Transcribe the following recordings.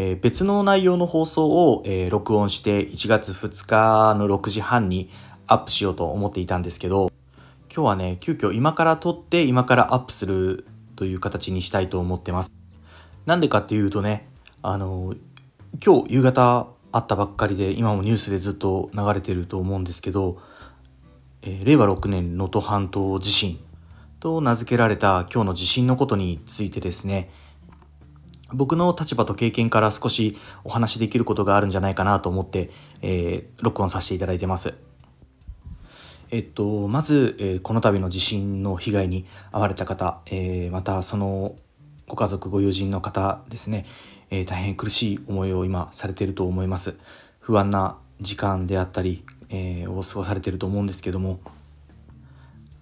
えー、別の内容の放送を、えー、録音して1月2日の6時半にアップしようと思っていたんですけど今日はね急遽今から撮って今からアップするという形にしたいと思ってます。なんでかっていうとねあの今日夕方あったばっかりで今もニュースでずっと流れてると思うんですけど、えー、令和6年能登半島地震と名付けられた今日の地震のことについてですね僕の立場と経験から少しお話しできることがあるんじゃないかなと思って、えー、録音させていただいてます。えっと、まず、えー、この度の地震の被害に遭われた方、えー、またそのご家族、ご友人の方ですね、えー、大変苦しい思いを今されていると思います。不安な時間であったり、えー、を過ごされていると思うんですけども、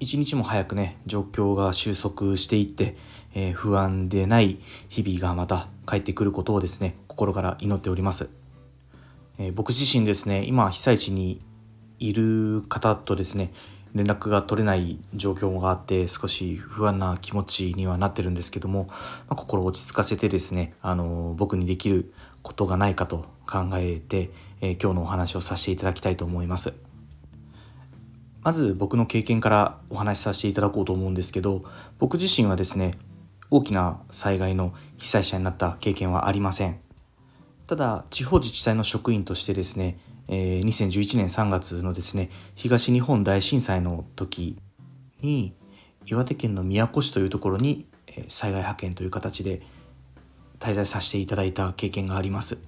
一日も早くね状況が収束していって、えー、不安でない日々がまた帰ってくることをですね心から祈っております、えー、僕自身ですね今被災地にいる方とですね連絡が取れない状況があって少し不安な気持ちにはなってるんですけども、まあ、心落ち着かせてですねあの僕にできることがないかと考えて、えー、今日のお話をさせていただきたいと思います。まず僕の経験からお話しさせていただこうと思うんですけど僕自身はですね大きな災害の被災者になった経験はありません。ただ地方自治体の職員としてですね、えー、2011年3月のですね東日本大震災の時に岩手県の宮古市というところに災害派遣という形で滞在させていただいた経験があります。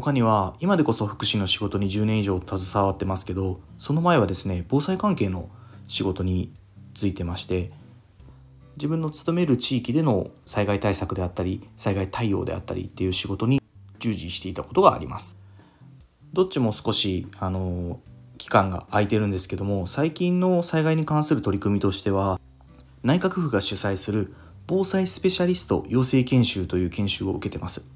他には今でこそ福祉の仕事に10年以上携わってますけどその前はですね防災関係の仕事についてまして自分の勤める地域での災害対策であったり災害対応であったりっていう仕事に従事していたことがあります。どっちも少しあの期間が空いてるんですけども最近の災害に関する取り組みとしては内閣府が主催する防災スペシャリスト養成研修という研修を受けてます。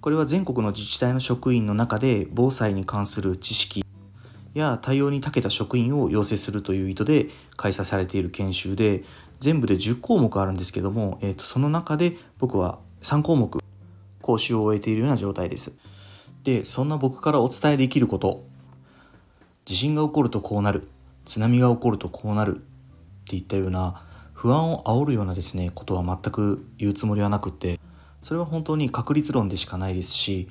これは全国の自治体の職員の中で防災に関する知識や対応に長けた職員を養成するという意図で開催されている研修で全部で10項目あるんですけども、えー、とその中で僕は3項目講習を終えているような状態です。でそんな僕からお伝えできること地震が起こるとこうなる津波が起こるとこうなるっていったような不安を煽るようなですねことは全く言うつもりはなくってそれは本当に確率論でしかないですし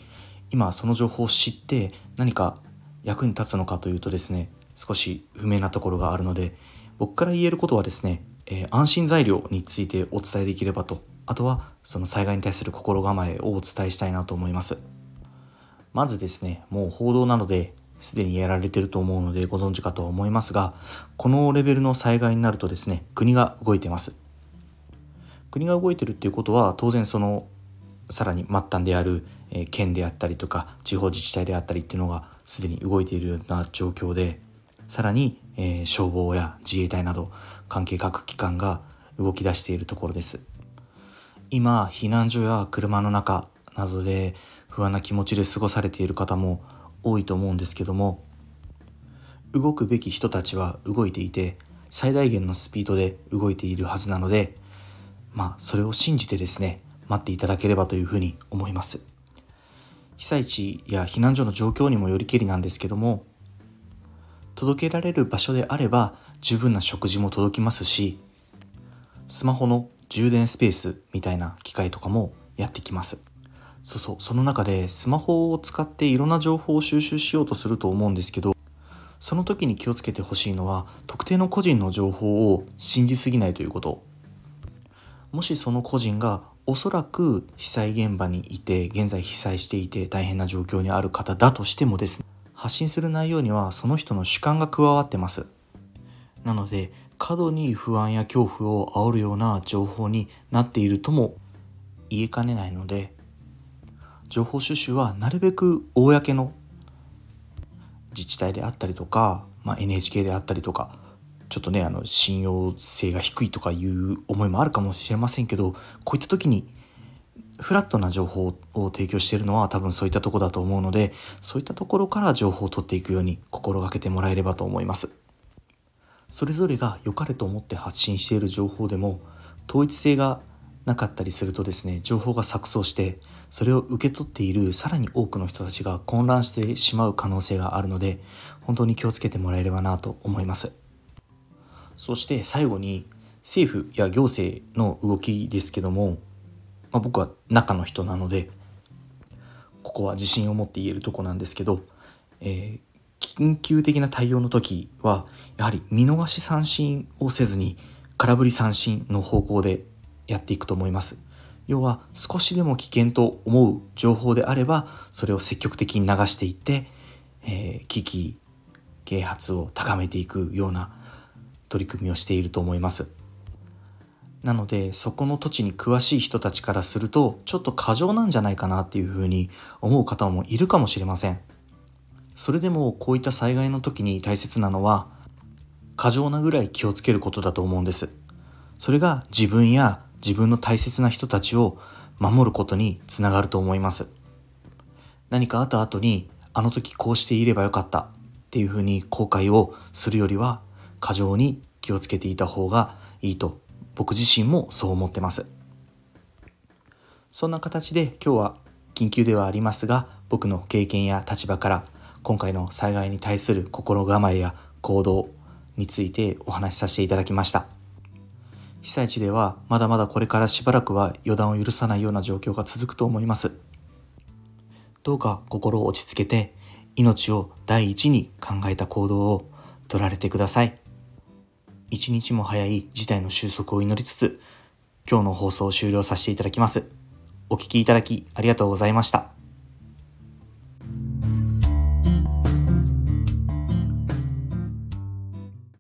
今その情報を知って何か役に立つのかというとですね少し不明なところがあるので僕から言えることはですね、えー、安心材料についてお伝えできればとあとはその災害に対する心構えをお伝えしたいなと思います。まずですねもう報道なのですでにやられてると思うのでご存知かと思いますがこのレベルの災害になるとですね国が動いてます。国が動いてるっていうことは当然そのさらに末端である、え、県であったりとか地方自治体であったりっていうのがすでに動いているような状況でさらに、え、消防や自衛隊など関係各機関が動き出しているところです。今避難所や車の中などで不安な気持ちで過ごされている方も多いと思うんですけども動くべき人たちは動いていて最大限のスピードで動いているはずなのでまあそれを信じてですね待っていただければというふうに思います。被災地や避難所の状況にもよりけりなんですけども届けられる場所であれば十分な食事も届きますしスマホの充電スペースみたいな機械とかもやってきます。そうそうその中でスマホを使っていろんな情報を収集しようとすると思うんですけどその時に気をつけてほしいのは特定の個人の情報を信じすぎないということ。もしその個人がおそらく被災現場にいて現在被災していて大変な状況にある方だとしてもですね発信する内容にはその人の主観が加わってます。なので過度に不安や恐怖を煽るような情報になっているとも言いかねないので情報収集はなるべく公の自治体であったりとか、まあ、NHK であったりとかちょっとねあの信用性が低いとかいう思いもあるかもしれませんけどこういった時にフラットな情報を提供しているのは多分そういったとこだと思うのでそういったところから情報を取っていくように心がけてもらえればと思います。それぞれが良かれと思って発信している情報でも統一性がなかったりするとですね情報が錯綜してそれを受け取っているさらに多くの人たちが混乱してしまう可能性があるので本当に気をつけてもらえればなと思います。そして最後に政府や行政の動きですけどもまあ、僕は中の人なのでここは自信を持って言えるとこなんですけど、えー、緊急的な対応の時はやはり見逃し三振をせずに空振り三振の方向でやっていくと思います。要は少しでも危険と思う情報であればそれを積極的に流していって、えー、危機啓発を高めていくような取り組みをしていると思います。なのでそこの土地に詳しい人たちからするとちょっと過剰なんじゃないかなっていうふうに思う方もいるかもしれません。それでもこういった災害の時に大切なのは過剰なぐらい気をつけることだと思うんです。それが自分や自分の大切な人たちを守ることにつながると思います。何かあった後にあの時こうしていればよかったっていうふうに後悔をするよりは過剰に気をつけていた方がいいと僕自身もそう思ってます。そんな形で今日は緊急ではありますが僕の経験や立場から今回の災害に対する心構えや行動についてお話しさせていただきました。被災地ではまだまだこれからしばらくは予断を許さないような状況が続くと思います。どうか心を落ち着けて命を第一に考えた行動を取られてください。一日も早い事態の収束を祈りつつ、今日の放送を終了させていただきます。お聴きいただきありがとうございました。